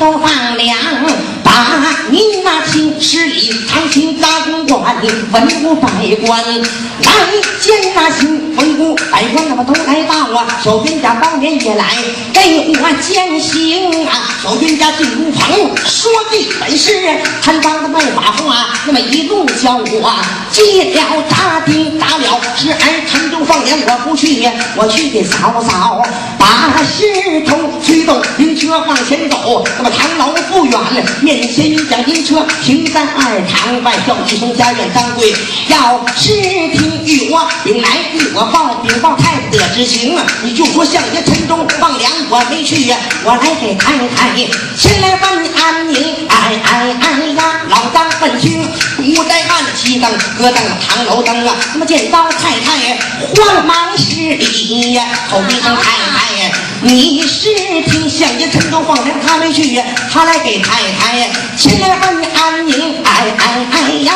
都放粮，把你那青十里长青大公馆，文武百官来见那新文武百官，他们都来到啊，小兵家包年也来给我践行啊，小兵家进屋房说的本是贪赃的卖法话，那么一路叫我接了大兵打了，是儿陈州放粮我不去，我去给嫂嫂把石头催动灵车往前走，那么唐楼不远了，面前一辆灵车停在二堂外，叫一声家院掌柜，要视听与我禀来与我报禀报太子的执行，你就说相爷陈州放粮我没去呀，我来给太太前来问安宁，哎哎哎呀，老张问清古代暗旗灯，搁灯唐楼灯啊，那么见到太太慌忙施礼呀，口一声太太呀，你是听相爷陈州放粮他没去呀，他来给太太前来问安宁，哎哎哎呀，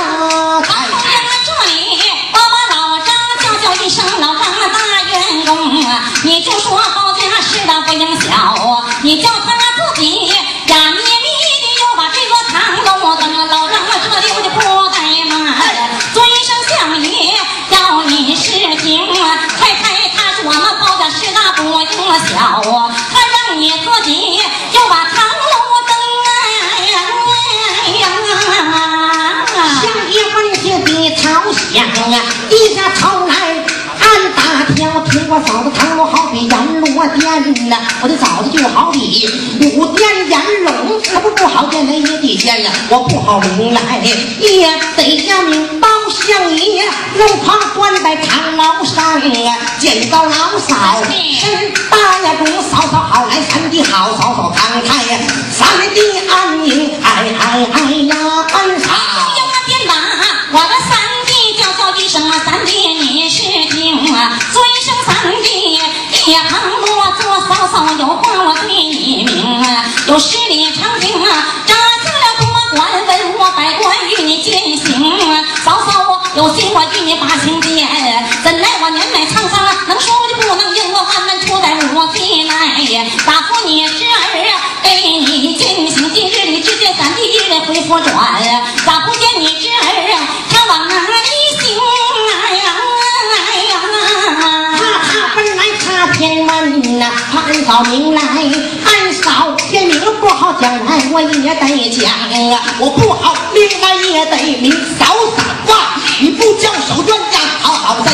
小啊，他让你自己就把唐楼灯啊。相爷闻听的朝响啊，低下头来暗打听，听我嫂子堂楼好比阎罗殿呐，我的嫂子就好比五殿阎龙，那不不好见来也得见呀，我不好明来也得要明报相爷，又怕关在堂楼上啊，见到老嫂身大呀中嫂嫂好来三弟好嫂嫂康泰呀，三弟安宁，哎哎哎呀，安嫂。不由他便把我的三弟叫叫一声啊，三弟你是听啊，尊声三弟，一旁落座嫂嫂有话我对你明啊，有十里长亭我转，咋不见你侄儿啊？他往哪里行哎呀哎他呀！他本来他天问呐，他暗扫明来，暗扫天明不好讲来我也得讲啊，我不好另外也得明扫扫啊，你不交手冤，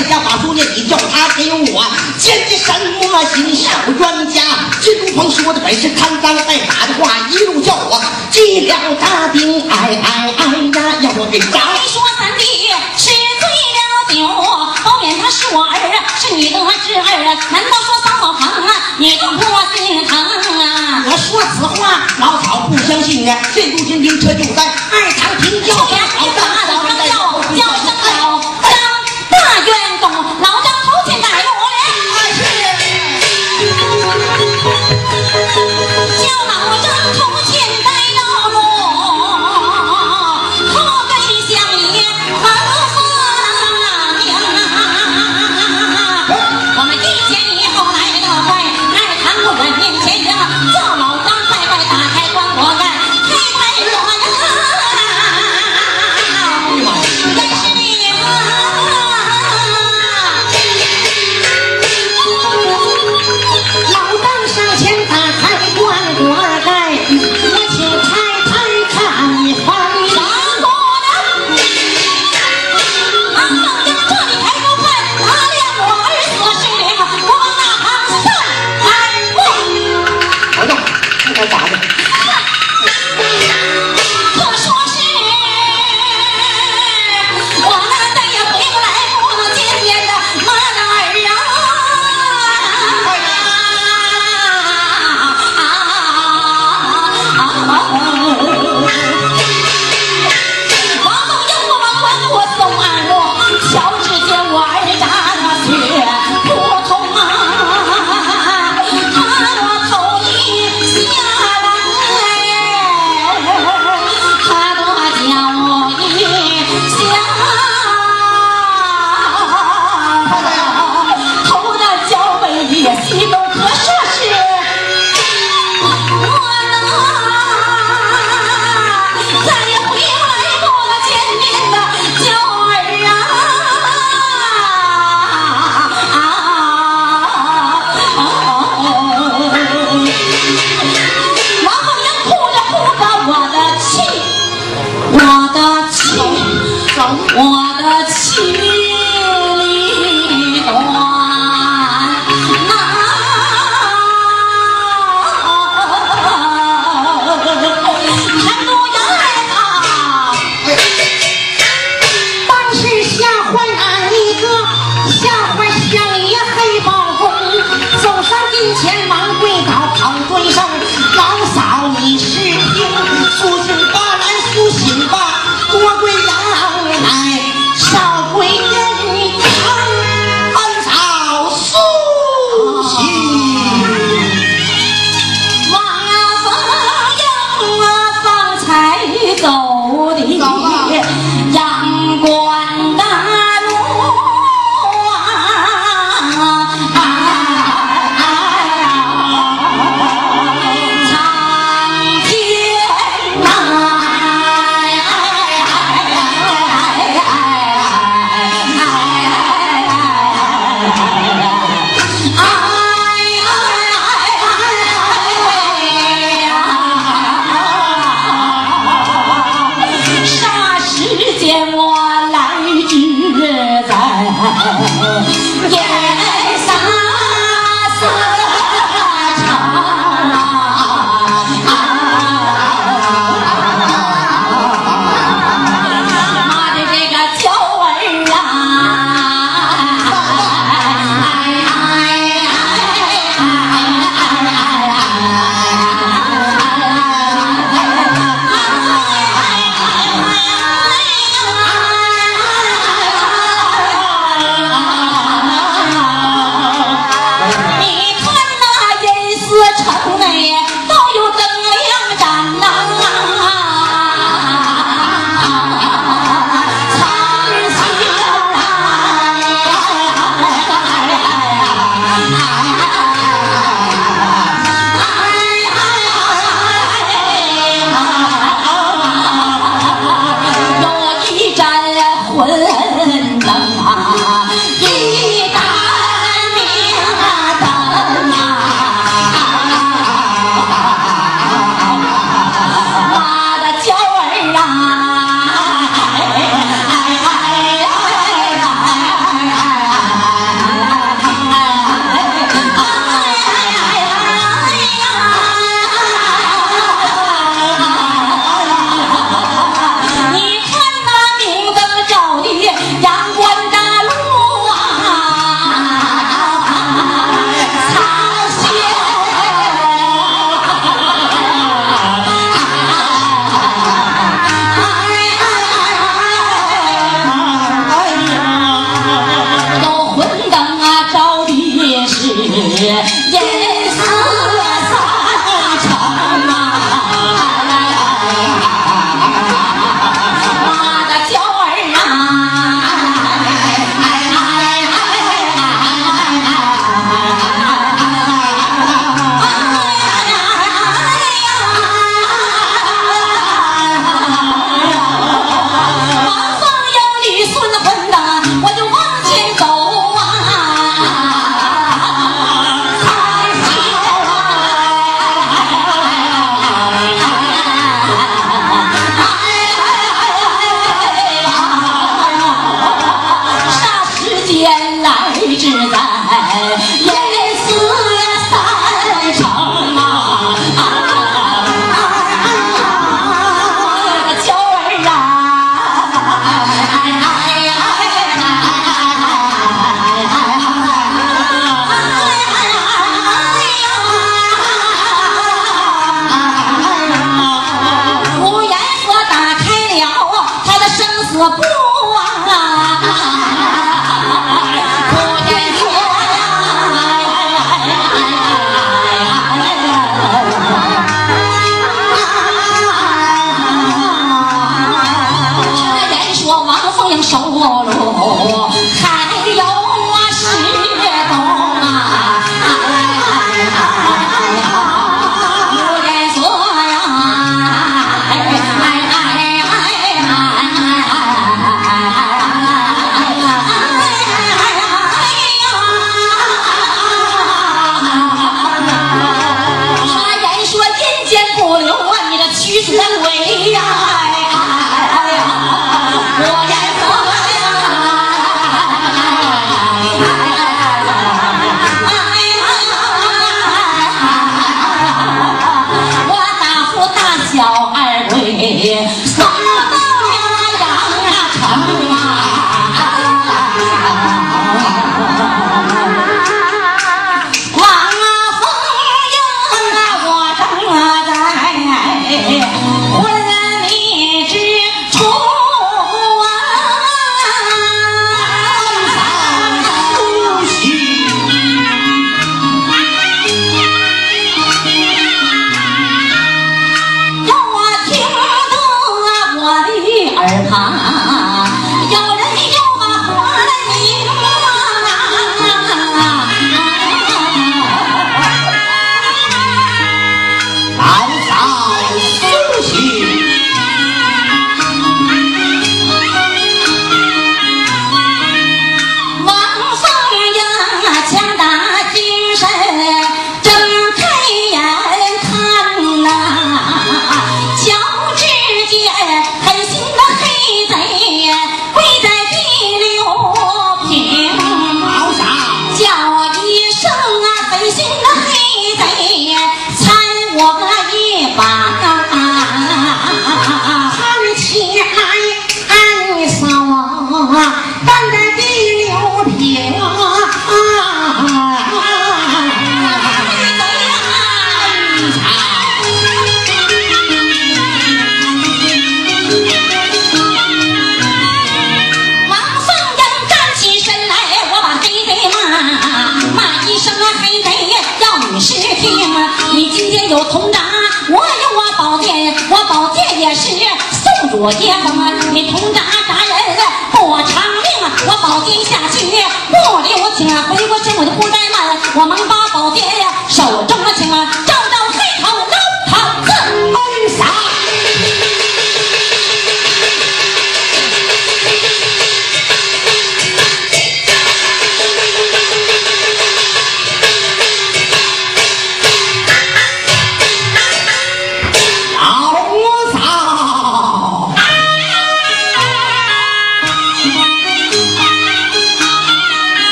在家把书念，你叫他给我见的什么心手冤家？金如鹏说的本是贪赃爱法的话，一路叫我记了大兵，哎哎哎呀，要我给找。你说三弟吃醉了酒，包勉他是我儿啊，是你的侄儿啊，难道说嫂嫂疼啊？你就不心疼啊？我说此话，老草不相信啊！这如今灵车就在二堂停轿，我爹妈，你同咱。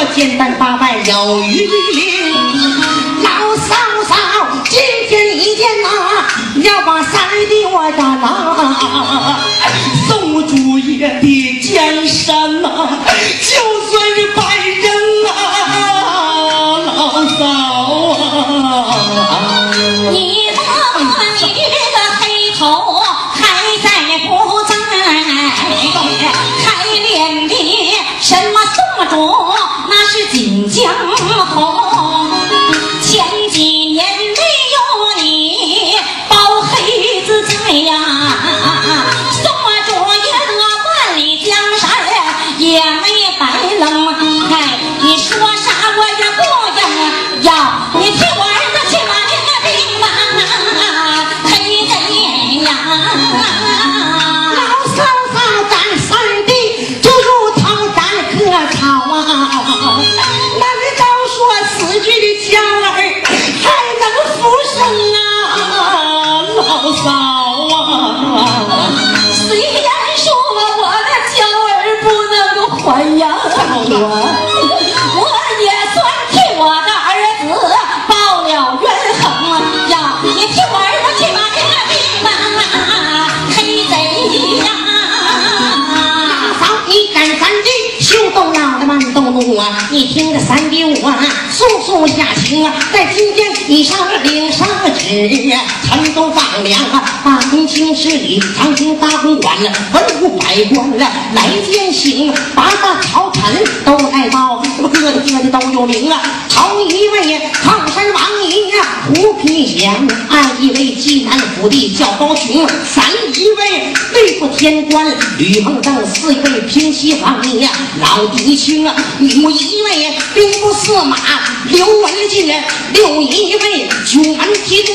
我简单八拜有余力老嫂嫂今天一见呐要把三弟我打呐宋祖爷的江山呐就算是白人啊老嫂啊在今天你上领上旨，陈州放粮啊，把公卿十里，长平大公馆了，文武百官了来见行，八大朝臣都来到，各个各的都有名啊。头一位抗山王爷胡皮祥，二一位济南府地叫高琼，三一位天官吕蒙正，四位平西王呀老狄青啊，五一位兵部司马刘文进，六一位九门提督。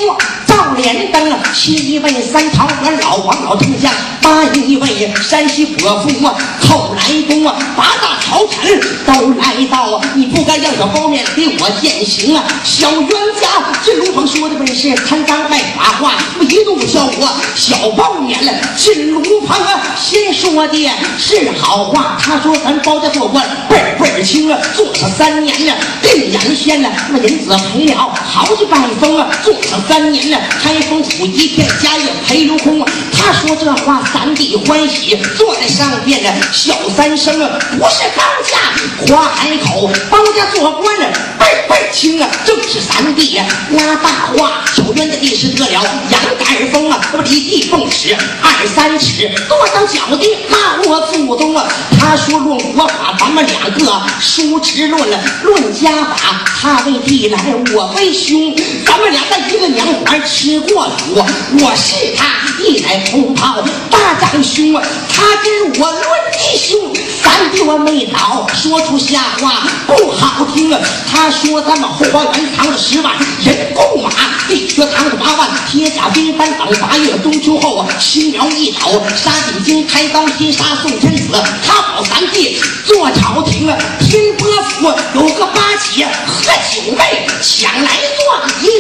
赵连登，七位三朝官老王老丞相，八一位山西伯父啊寇来公啊，八大朝臣都来到啊，你不该要小包面给我践行啊！小冤家这龙凤说的本是贪赃卖法话，一怒叫我小包面了。进龙凤啊，先说的是好话，他说咱包家做官辈辈儿清啊，做上三年了，定眼县了，那银子赔了好几百封啊，做上三年了，开封府一片家业赔流空。他说这话，三弟欢喜，坐在上边的，小三声啊，不是高价夸海口，包家做官的辈辈清啊，正是三弟呀拉大话，小冤的地势得了杨杆风啊，不离地凤尺二三尺，多少脚地骂我祖宗啊。他说论国法，咱们两个叔侄论了；论家法，他为弟来，我为兄，咱们俩在一个娘怀吃过苦，我是他一来同胞大长兄啊，他跟我论弟兄，三弟我没倒，说出瞎话不好听啊。他说咱们后花园藏了十万人工马，地穴藏了八万铁甲兵，单等八月中秋后啊，青苗一倒，杀进京，开刀先杀宋天子，他保三弟坐朝廷啊。天波府有个八姐和九妹，抢来做个，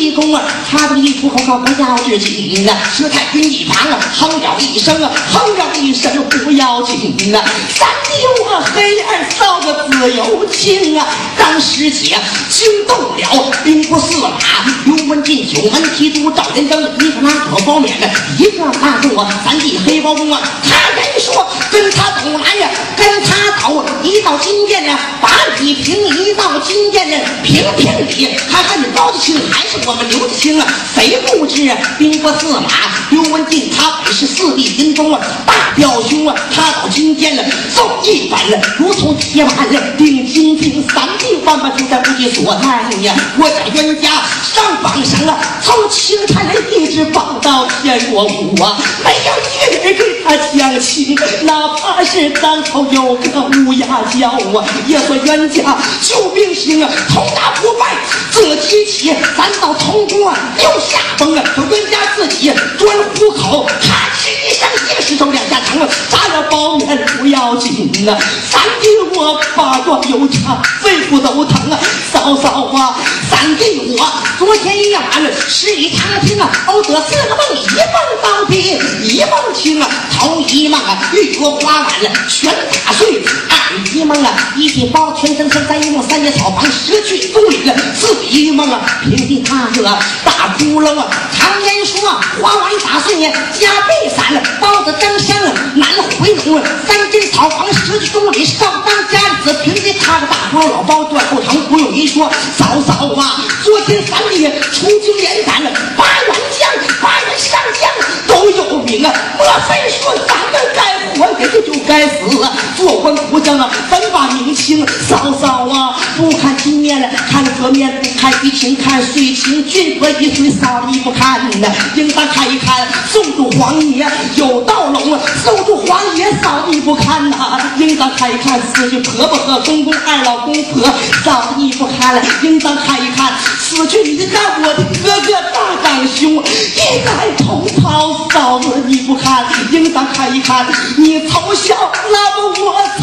一公啊。他的一出口告不要至紧啊，佘太君一旁啊，哼了一声啊，哼了一声不要紧啊。三弟我黑脸扫个自由情啊，当时姐惊动了兵部司马刘文进，九门提督赵连登，一个拿着包面的，一个拿住我三弟黑包公啊。他人说跟他走来呀，跟他走，一到金殿呢，把礼平；一到金殿呢，评评理。看看你高的清还是我们刘的清啊？谁不知啊兵部司马刘文进，他本是四弟金中啊，大表兄啊，他到金殿了，奏一本了，如同铁板了，定金瓶三弟万般就在不计所奈呀。我在冤家上榜上了，从清晨一直绑到天落午啊，没有一个人给他讲情，哪怕是当头有个乌鸦叫啊，也算冤家救兵星啊，从打不败自己起，咱到通过又下风啊，说冤家自己钻虎口，咔哧上，一个石头两下疼啊，炸了包面不要紧啊，三弟我八卦有差，肺部都疼啊，嫂嫂啊，三弟我昨天夜晚十里。长亭啊，熬得四个梦，一梦到底，一梦清啊，头一梦啊，玉锅花碗了全打碎，二一梦啊，一起包全身身，三一梦三叶草房失去踪影了，四一梦啊，平地踏着大窟窿啊，常言说花碗打碎家被散了，包子登山了难回笼，三间草房十几公里，上当家子平地踏个大包，老包断后疼，不用一说，嫂嫂啊，昨天三弟出京连斩了八员将，八员上将都有名啊，莫非说咱们该活也就该死啊？做官不将啊，分把明清，嫂嫂啊，不看金面了，看看衣情，看水情，君和一回，嫂你不看呐，应当看一看宋主皇爷有道龙，宋主皇爷嫂你不看呐，应当看一看四句婆婆和公公二老公婆，嫂你不看了，应当看一看死去你的我的哥哥大长兄，一代同袍，嫂子你不看，应当看一看你从小拉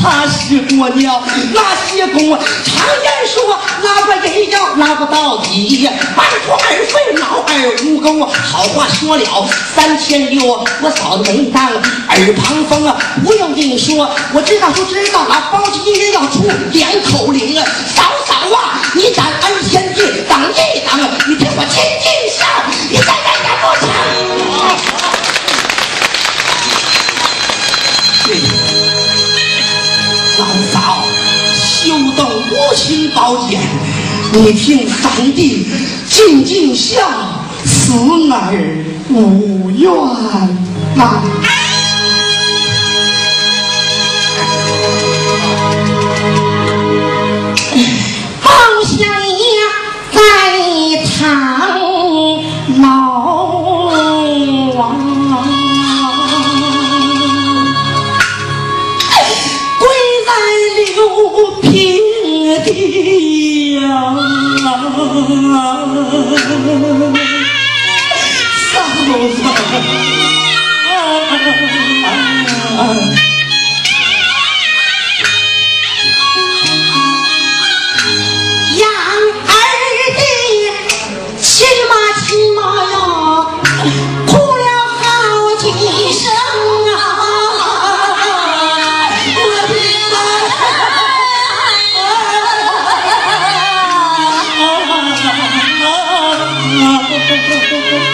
不我擦屎过尿，那些功，常言说拉个人要拉不到底，半途而废，老而无功。好话说了三千六，我嫂子没当耳旁风啊，不用跟你说，我知道就知道了，包子今天要出两口令啊，嫂嫂啊，你敢宝剑，你听三弟静静笑，死而无怨呐。啊嫂子。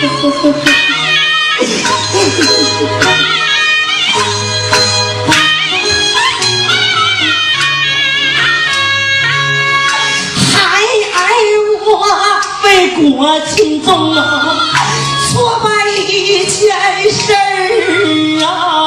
孩儿，我为国尽忠啊，错办一件事儿啊。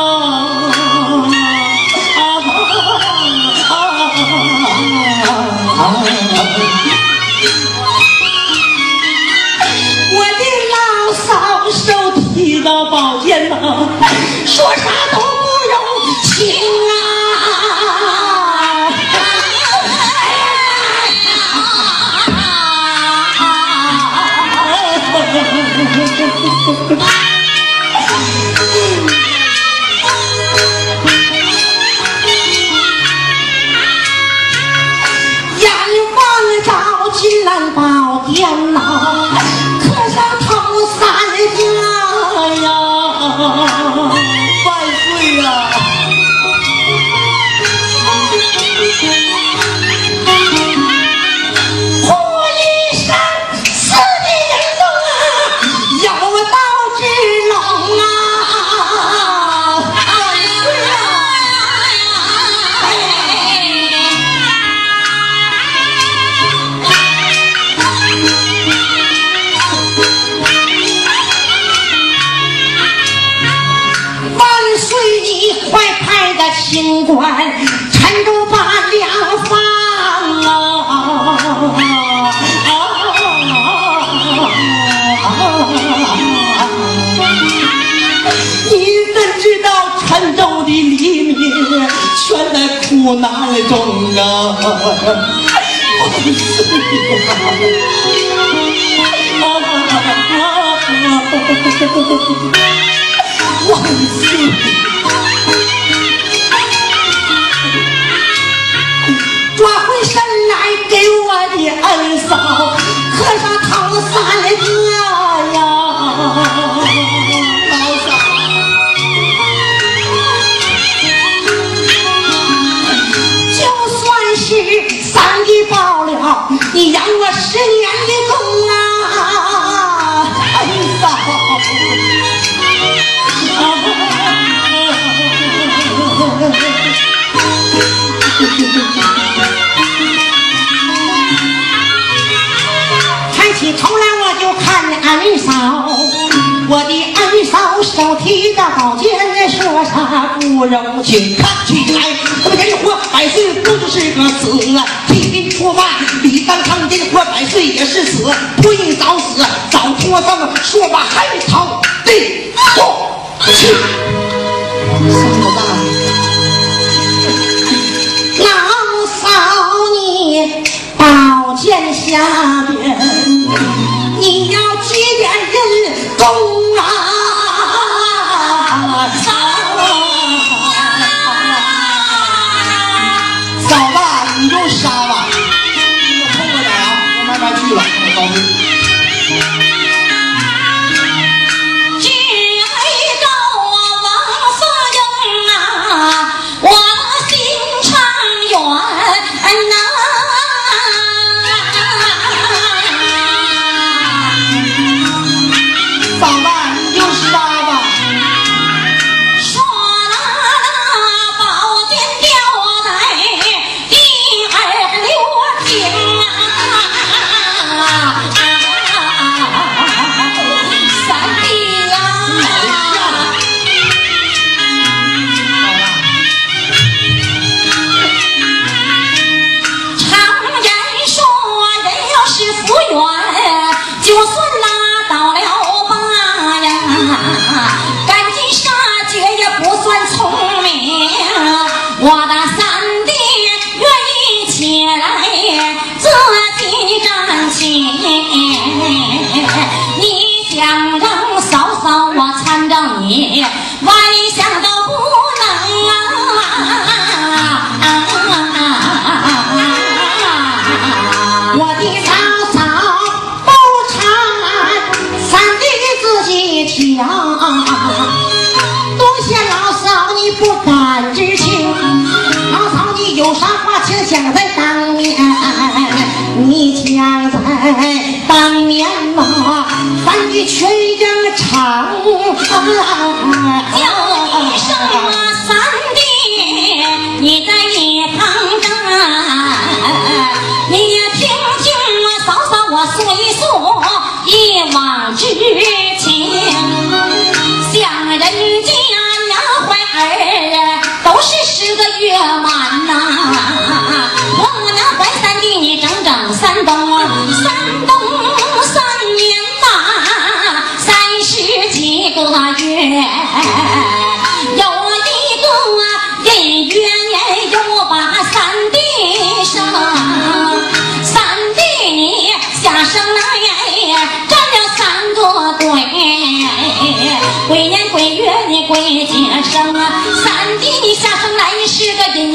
说啥都不容情啊！阎王照金兰宝殿呐，我难中啊？万岁！万岁！抓回身来给我的恩嫂磕上头三个呀！你养我十年的功啊，恩嫂。抬起头来我就看恩嫂，我的恩嫂手提着宝剑，说啥不容情。看起来他们人活百岁不就是个死啊？百岁也是死，不应早死早脱生，说把海棠对过去。嫂子。老嫂，你宝剑下就算。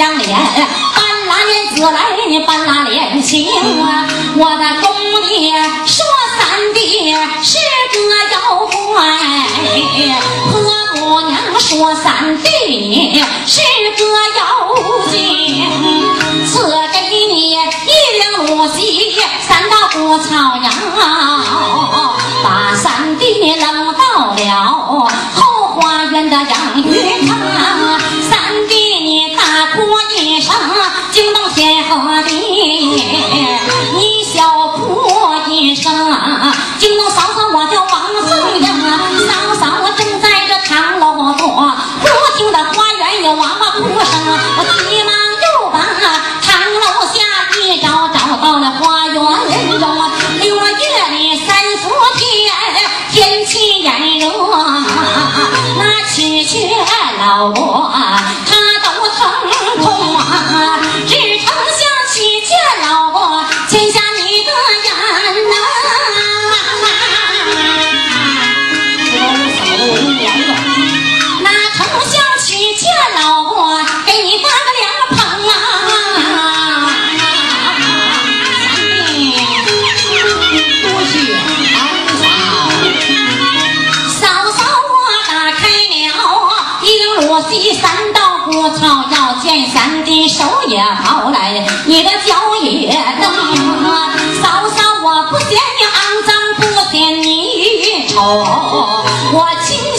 张脸，斑斓脸紫来，你斑斓脸青啊！我的公爹说三弟是个妖怪，婆母娘说三弟是个妖精，赐给你一两亩地，三道不草阳啊！哦我今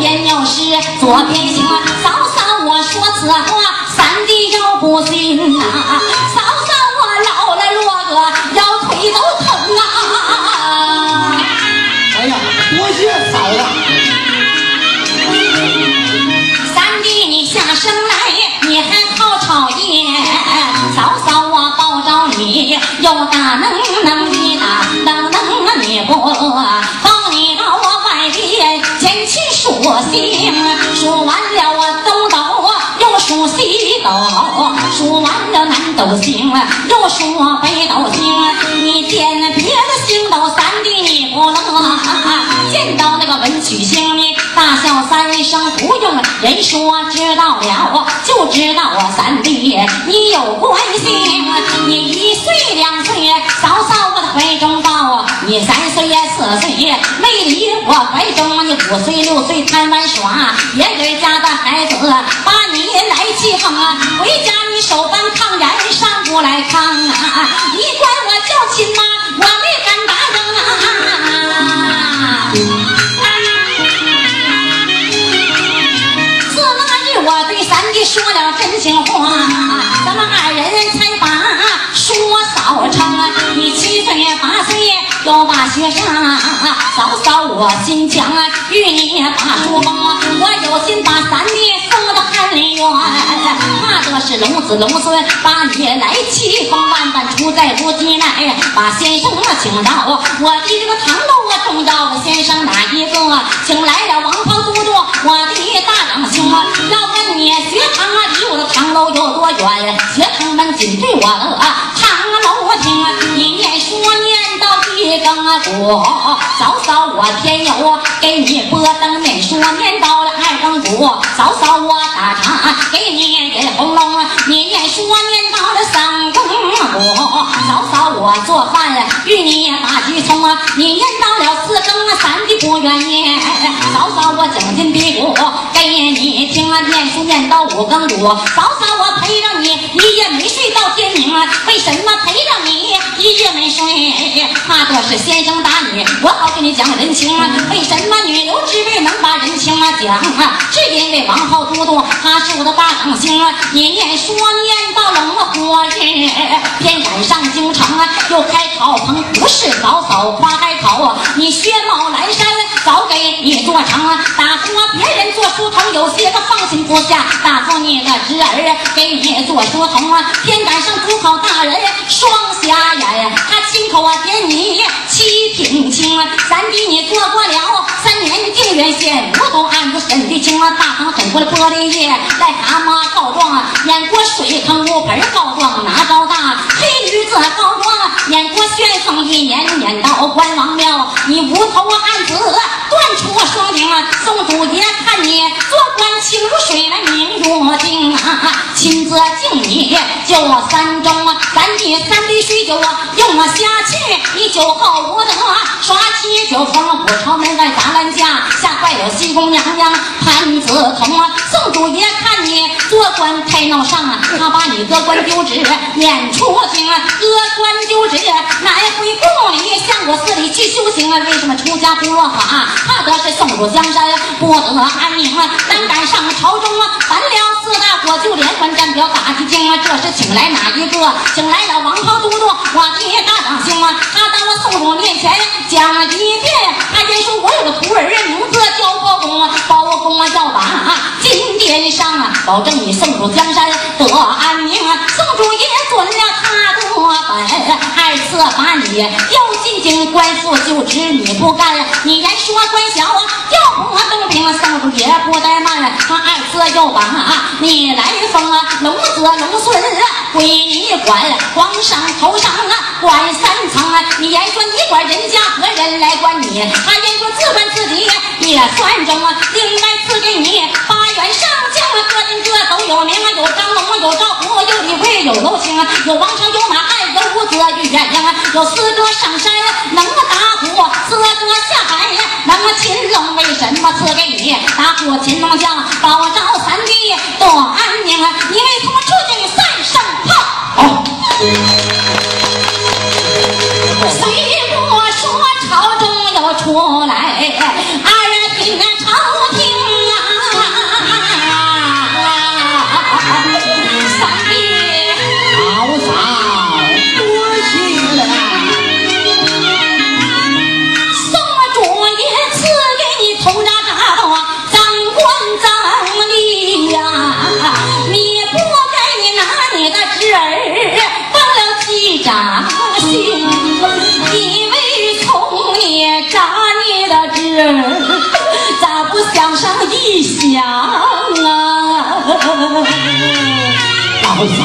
边又是左边行啊，嫂嫂我说此话，三弟要不信呐、嫂嫂我老了落个腰腿都疼啊。哎呀，多谢嫂子。三弟你下生来，你还好吵耶，嫂嫂我抱着你，又打能能的打，能能你不、行啊数完了东斗啊？又数西斗数完了南斗星又数北斗星啊你见说，知道了就知道我三弟你有关系。你一岁两岁嫂嫂我的怀中抱，你三岁呀四岁没离我怀中，你五岁六岁贪玩耍，别人家的孩子把你来欺负，回家你手搬炕沿上不来炕啊！你管岁又把学上，嫂嫂我心强，与你把书包，我有心把三弟送到翰林院，怕的是龙子龙孙把你来欺负，万般出在如今来，把先生我请到我的这个堂楼我中招先生哪一个？请来了王胖都督，我的大长兄，要问你学堂啊离我的堂楼有多远？学堂门紧对我的堂楼厅，你念书念一更鼓，嫂嫂我添油给你拨灯念书念到了二更鼓，嫂嫂我打茶给你饮红龙，你念书念到了三更。鼓，嫂嫂我做饭与你打鸡葱，你念到了四更三的不愿意，嫂嫂我将金比鼓给你听，念书念到五更鼓，嫂嫂我陪着你一夜没睡到。为什么陪着你一夜没睡？怕的是先生打你，我好跟你讲人情。为什么女流之辈能把人情啊讲啊？是因为王后都督他是我的大长兄，你念书念到冷了过日，偏赶上京城啊，又开草棚，不是早早夸开口，你薛帽蓝衫早给你做成，打说别人做书童有些个放心不下，打说你的侄儿给你做书童啊，偏赶上主考大人双瞎眼，他亲口啊点你七品清，咱弟你做过了三年定远县武东案子审的清了，大堂审过了玻璃叶来蛤蟆告状，演过水坑屋盆告状拿高大，黑驴子告状演过旋风一年撵到关王庙，你无头案子断出双顶，宋主爷看你做官清如水来明如镜啊，亲自敬你就三盅，三弟三杯水酒用下去，你酒后无德耍起酒疯，五朝门外砸搬家，吓坏了西宫娘娘潘子彤，宋祖爷看你做官太闹上啊，他把你革官丢职撵出京，革官丢职来回宫里向我寺里去修行啊？为什么出家不落法？怕的是宋祖江山不得安宁啊！单赶上朝中啊，反了四大国就连环战表打击京啊！这是请来哪一个？请来了王袍都督，我爹大长兄啊！他到了宋主面前讲一遍，他先说我有个徒儿名字叫包公啊，包公啊要把金殿上啊，保证你宋主江山得安宁啊！宋主也准了他的，二次把你调进京官复就职，你不干，你言说官小啊，调拨东平，宋主也不怠慢，他二次又把你来封啊，龙子龙孙归你管，皇上头上啊管三层啊，你言说你管人家何人来管你？他言说自管自己也算中啊，另外赐给你八元上将啊，各人各都有名啊，有张龙有赵虎有李逵有娄青啊，有王成有马汉汉有伍子与鸳鸯啊，有四个上山能打虎，四个下海能擒龙，为什么赐给你打虎擒龙将，保赵三弟多安宁啊？你为什么出去三声炮？好，虽不说朝中有出来咋不想上一想啊？老嫂，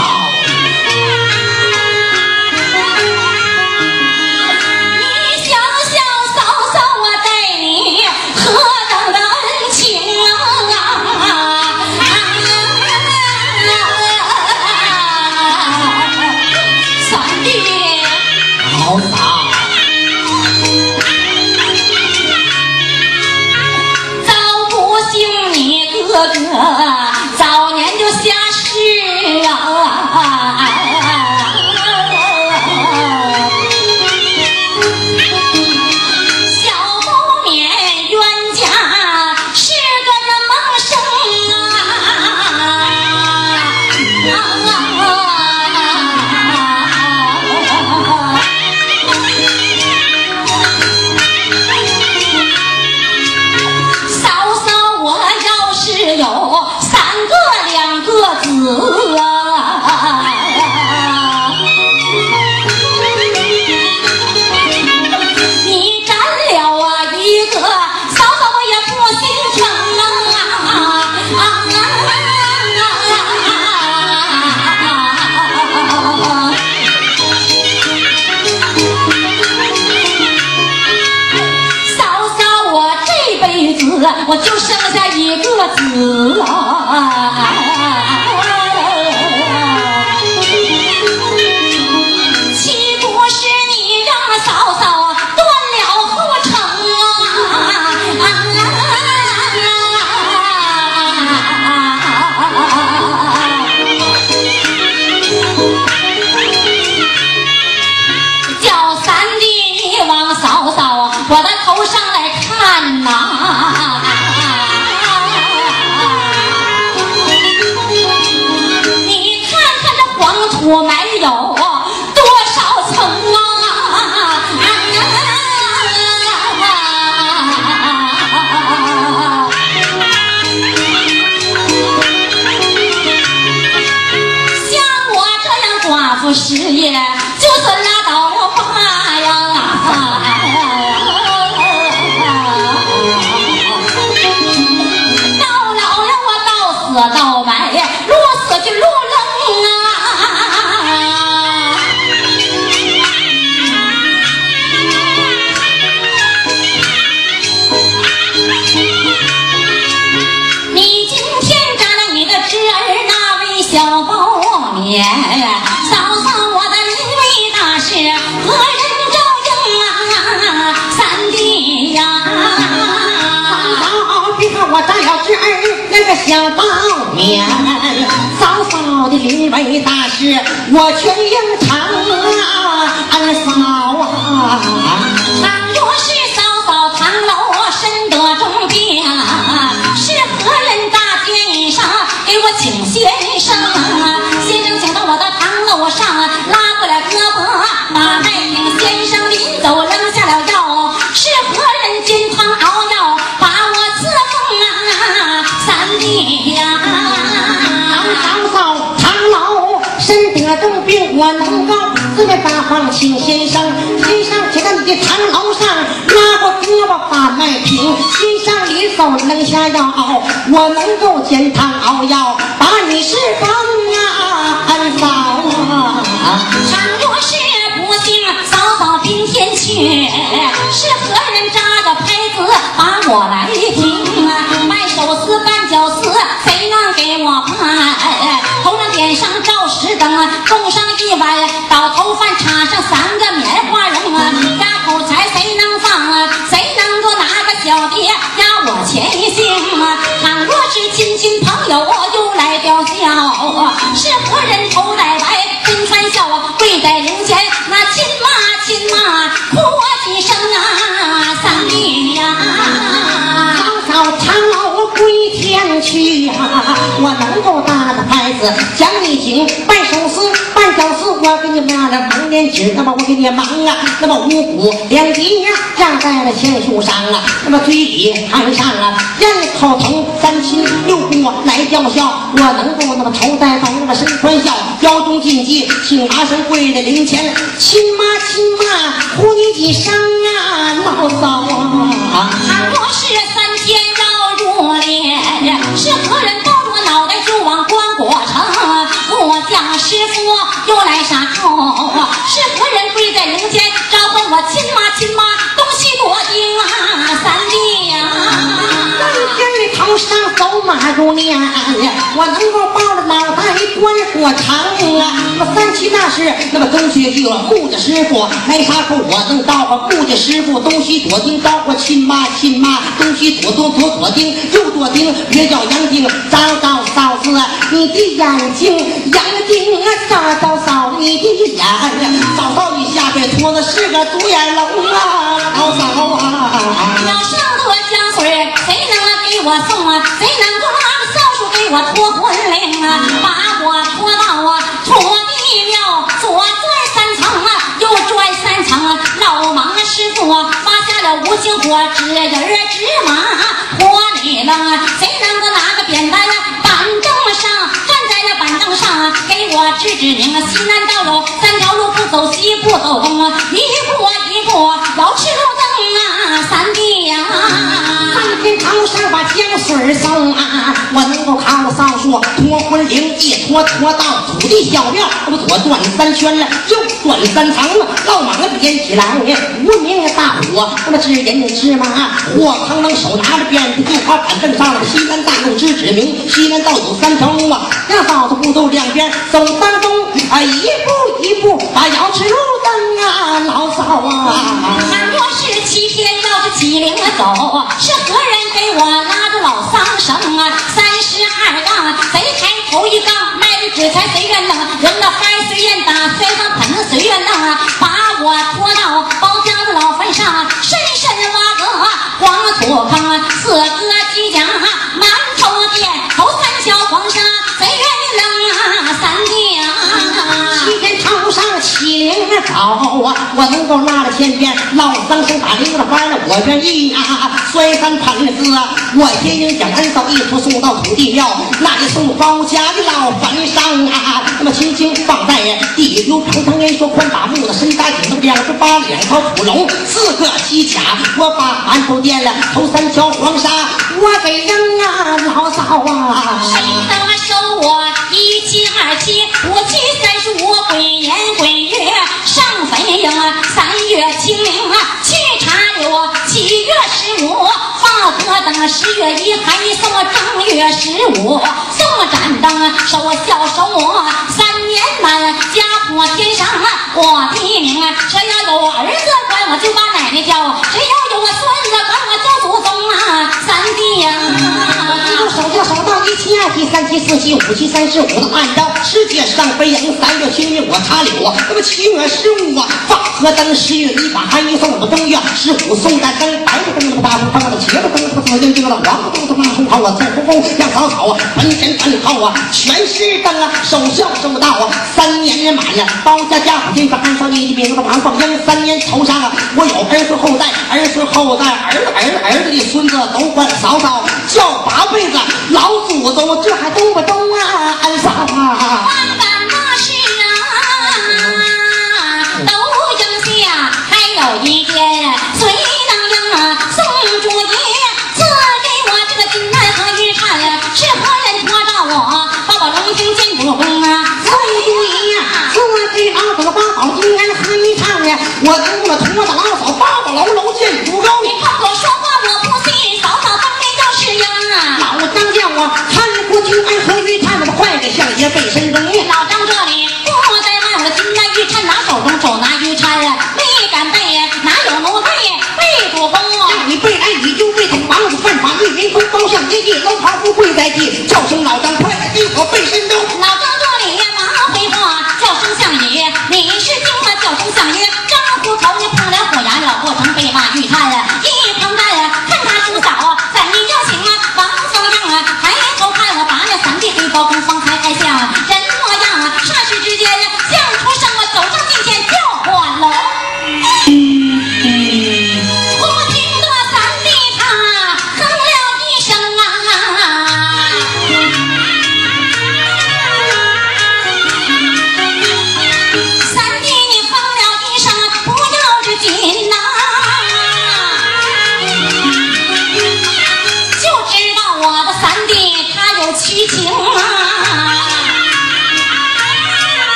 儿那个小包勉，嫂嫂的临危大事我全应承啊，俺嫂自便八方请先生。先生请到你的堂楼上，拉过胳膊把脉平。先生临走扔下药，我能够煎汤熬药，把你侍奉啊，俺嫂啊。倘若是不幸，嫂嫂冰天去，是何人扎着拍子把我来听啊？卖手撕绊脚撕，谁能给我拍？头上点上照石灯，供上能够打个拍子讲你经，拜手撕，绊脚撕，我给你骂了蒙脸纸，那么我给你忙啊，那么五谷两节呀，压在了前胸上啊，那么嘴里含上啊，人口疼，三亲六故来叫孝，我能够那么头戴斗，那么身穿孝，腰中禁忌，请麻绳跪在灵前，亲妈亲妈，呼你几声啊，老嫂啊。我是又来杀猪，是何人跪在灵前召唤我亲妈亲妈，马如年，我能够抱着脑袋关火长啊！那三七那是那么东西去了木匠师傅，没啥说我能到个木匠师傅东西左丁招呼亲妈亲妈，东西左左左左丁又躲丁，别叫杨丁，糟糕嫂子，你的眼睛杨丁啊，咋糟嫂你的眼，嫂嫂你下辈托的是个独眼龙啊，嫂嫂啊！要上多香水，谁我送啊？谁能够拿个扫帚给我脱魂灵啊？把我拖到啊土地庙，左转三层啊，右转三层啊，老忙师傅啊发下了无情火，指人指马火里了，谁能够拿个扁担啊板凳上，站在那板凳上啊，给我指指明啊，西南道路三条路，不走西不走东啊，一步一步老吃路江水送啊，我能够靠扫帚脱魂铃，一脱脱到土地小庙，我左转三圈了，右转三层了，老马点起来，无名大火，那么指人指马，火扛能手拿着鞭子，就靠板凳上了西南大路指指明，西南道有三条路啊，那嫂子不都两边走当中啊，一步一步把瑶池路灯啊，老嫂啊。倘若是七天，要是起灵走，是何人给我拉着老桑绳啊？三十二杠，谁抬头一杠，卖的纸钱谁愿弄，人的好啊，我能够拉着天边老桑生打铃子翻了，我愿意啊！摔三盆子，我天应将恩嫂一头送到土地庙，那里送包家的老坟上啊。那么轻轻放在地流长长烟说宽把木的身大颈，两只八两条土龙，四个七卡，我把馒头垫了，头三条黄沙，我给扔啊，老嫂啊！谁能收我一七二七五七三十五鬼年鬼月坟迎啊，三月清明啊去茶柳，七月十五放河灯，十月一还送正月十五。送盏灯啊，收我小手我三年满家破天上啊，我的名啊，只要有儿子管我就把奶奶叫，只要有个孙子管我叫祖宗啊，三弟呀、手就好到一七二七三七四七五七三十五按照世界上飞扬，三月清明我插柳啊，那么七月十五啊放河灯，十月一把寒衣送我正月十五送丹灯，白的灯那么大红灯，那茄子灯那么紫丁丁了，黄的灯他妈红桃啊，在红红让草草啊，门前反套啊，全是灯啊，守孝守道啊，三年满了，包家家父亲把安上你的名字王凤英，三年头上啊，我有儿孙后代，儿孙后代，儿子儿子儿子的孙子都管嫂嫂叫八辈子，老祖宗这还懂不懂啊？安嫂啊！我能我拖着老嫂八宝楼楼见主公。你碰我说话我不信，嫂嫂当面就是应啊！老张叫我看过金安和玉钗，那么快点向爷背身中。老张这里不在外我金兰玉钗，拿手中手拿玉钗呀，没敢背，哪有奴才背主公啊？让你背来你就背他王子犯法，一民风包相接地，楼袍不跪在地，叫声老张快来给我背身中。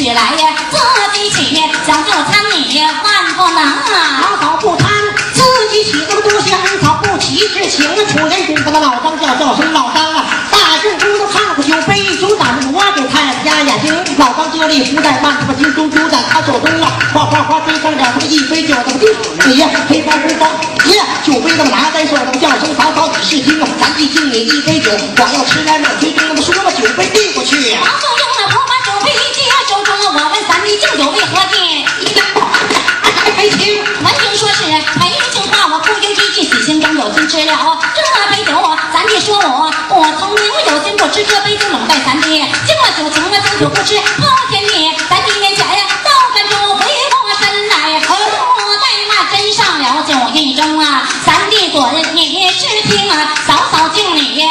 吃来呀，自己起，想就餐你万不能啊！老嫂不贪，自己起这么多香草，不齐之情啊！出人公他那老张叫叫声老张啊！大正宫都看过酒杯，酒胆子挪给太阳家眼睛。老张这里不怠慢，他把金钟酒胆他手中啊，哗哗哗追上了这么一杯酒，怎么地？你呀，黑方黑方，耶！酒杯这么拿在手，这么叫声嫂嫂你是听啊！咱弟敬你一杯酒，我要吃来满嘴中，那么说吧，酒杯递过去。王吃了这杯酒，咱弟说我我聪明，有心不吃这杯酒，冷待咱弟敬了酒，情了酒，酒不吃好天地，三弟面前倒干酒，回过身来，不怠慢，斟上了酒一盅啊，三弟准你是听啊，嫂嫂敬你一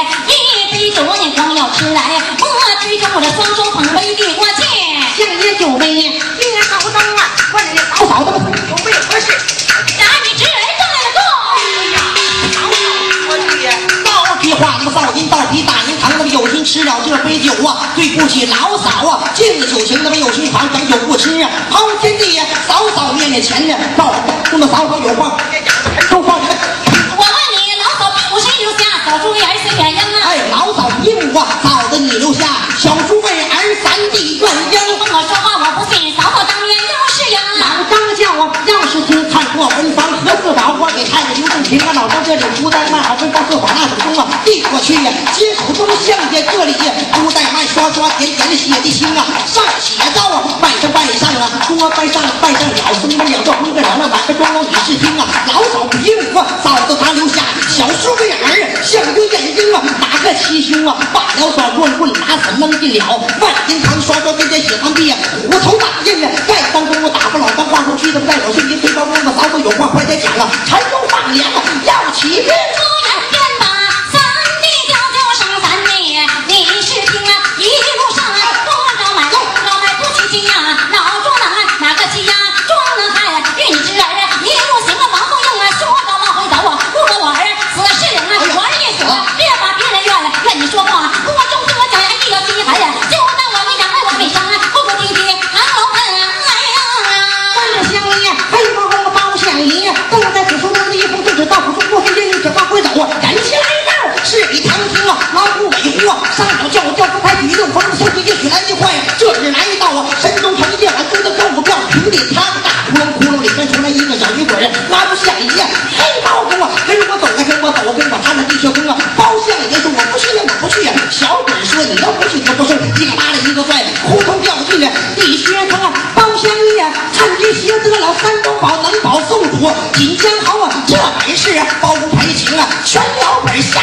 杯酒，你光要吃来，到底大银堂那么有心吃了这杯酒啊，对不起老嫂啊，敬了酒情那么有心尝，咱酒不吃啊，抛天地呀，嫂嫂面面前呢，到那么嫂嫂有话都放人。我问你，老嫂屁股谁留下？小猪为儿谁远迎啊？哎，老嫂应我，嫂子你留下，小叔为儿三弟愿你应。跟我说话，我不信。嫂嫂当面要是赢，老张叫我要是听看过文房何四宝，我给太太刘正平啊，老张这里不怠慢，好跟到四宝那手中啊，递过去呀，接手中向家这里呀，不怠慢，刷刷点点的？写的？清啊，上写道啊，拜上拜上啊，多拜上拜上了，兄弟们两个红个两个满个妆容你是听啊，老嫂不应我，嫂子她留下，小叔为儿向着眼睛啊，哪个七兄啊，罢了耍棍棍拿死扔进了，万金堂刷刷点点写完毕，虎头大印啊，打发老张画出去的代表姓名推高中的嫂子有话快点讲了，陈州放粮，要起兵。人，拉不相爷，黑包公啊，跟我走啊，跟我走啊，跟我他那地穴宫啊，包相爷说我不去呀，我不去呀，小鬼说你要不去就不送，一个拉了一个拽，扑通掉进了地穴坑啊，包相爷趁机挟得了三东宝能保宋主锦江豪啊，这本事啊，包公赔情啊，全老本下